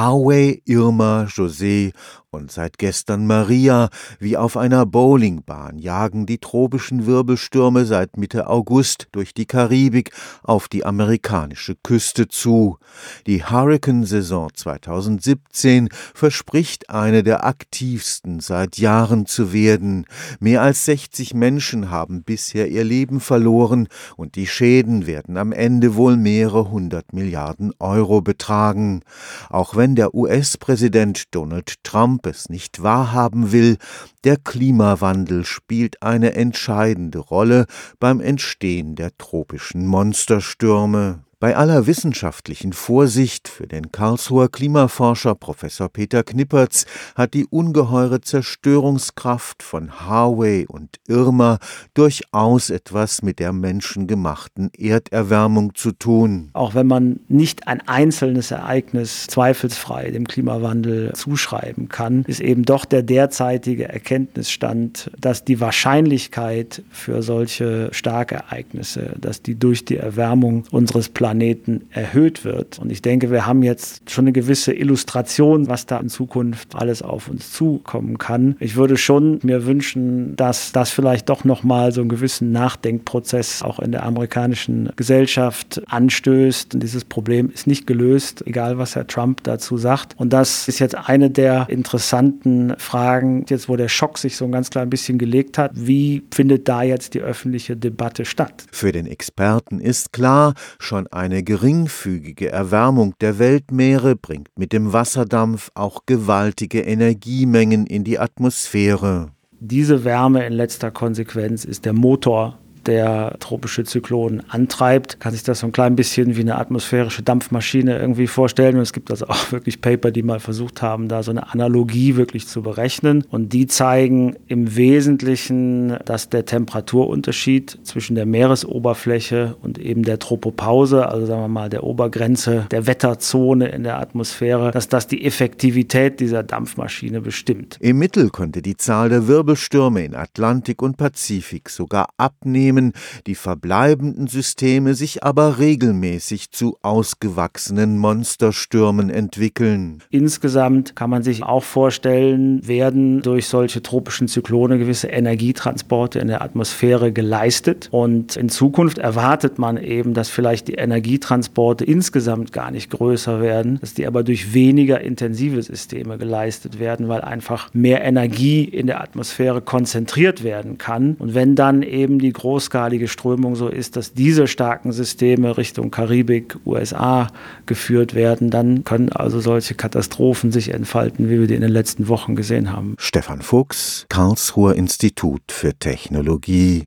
Harvey, Irma, José und seit gestern Maria. Wie auf einer Bowlingbahn jagen die tropischen Wirbelstürme seit Mitte August durch die Karibik auf die amerikanische Küste zu. Die Hurrikansaison 2017 verspricht eine der aktivsten seit Jahren zu werden. Mehr als 60 Menschen haben bisher ihr Leben verloren und die Schäden werden am Ende wohl mehrere hundert Milliarden Euro betragen. Auch wenn der US-Präsident Donald Trump Trump es nicht wahrhaben will, der Klimawandel spielt eine entscheidende Rolle beim Entstehen der tropischen Monsterstürme. Bei aller wissenschaftlichen Vorsicht für den Karlsruher Klimaforscher Professor Peter Knippertz hat die ungeheure Zerstörungskraft von Harvey und Irma durchaus etwas mit der menschengemachten Erderwärmung zu tun. Auch wenn man nicht ein einzelnes Ereignis zweifelsfrei dem Klimawandel zuschreiben kann, ist eben doch der derzeitige Erkenntnisstand, dass die Wahrscheinlichkeit für solche Starkereignisse, dass die durch die Erwärmung unseres Planeten Planeten erhöht wird. Und ich denke, wir haben jetzt schon eine gewisse Illustration, was da in Zukunft alles auf uns zukommen kann. Ich würde schon mir wünschen, dass das vielleicht doch nochmal so einen gewissen Nachdenkprozess auch in der amerikanischen Gesellschaft anstößt. Und dieses Problem ist nicht gelöst, egal was Herr Trump dazu sagt. Und das ist jetzt eine der interessanten Fragen, jetzt wo der Schock sich so ein ganz klein bisschen gelegt hat. Wie findet da jetzt die öffentliche Debatte statt? Für den Experten ist klar, schon eine geringfügige Erwärmung der Weltmeere bringt mit dem Wasserdampf auch gewaltige Energiemengen in die Atmosphäre. Diese Wärme in letzter Konsequenz ist der Motor der tropische Zyklon antreibt. Kann sich das so ein klein bisschen wie eine atmosphärische Dampfmaschine irgendwie vorstellen. Und es gibt also auch wirklich Paper, die mal versucht haben, da so eine Analogie wirklich zu berechnen. Und die zeigen im Wesentlichen, dass der Temperaturunterschied zwischen der Meeresoberfläche und eben der Tropopause, also sagen wir mal der Obergrenze der Wetterzone in der Atmosphäre, dass das die Effektivität dieser Dampfmaschine bestimmt. Im Mittel konnte die Zahl der Wirbelstürme in Atlantik und Pazifik sogar abnehmen Systemen, die verbleibenden Systeme sich aber regelmäßig zu ausgewachsenen Monsterstürmen entwickeln. Insgesamt kann man sich auch vorstellen, werden durch solche tropischen Zyklone gewisse Energietransporte in der Atmosphäre geleistet. Und in Zukunft erwartet man eben, dass vielleicht die Energietransporte insgesamt gar nicht größer werden, dass die aber durch weniger intensive Systeme geleistet werden, weil einfach mehr Energie in der Atmosphäre konzentriert werden kann. Und wenn dann eben die großen großskalige Strömung so ist, dass diese starken Systeme Richtung Karibik, USA geführt werden, dann können also solche Katastrophen sich entfalten, wie wir die in den letzten Wochen gesehen haben. Stefan Fuchs, Karlsruher Institut für Technologie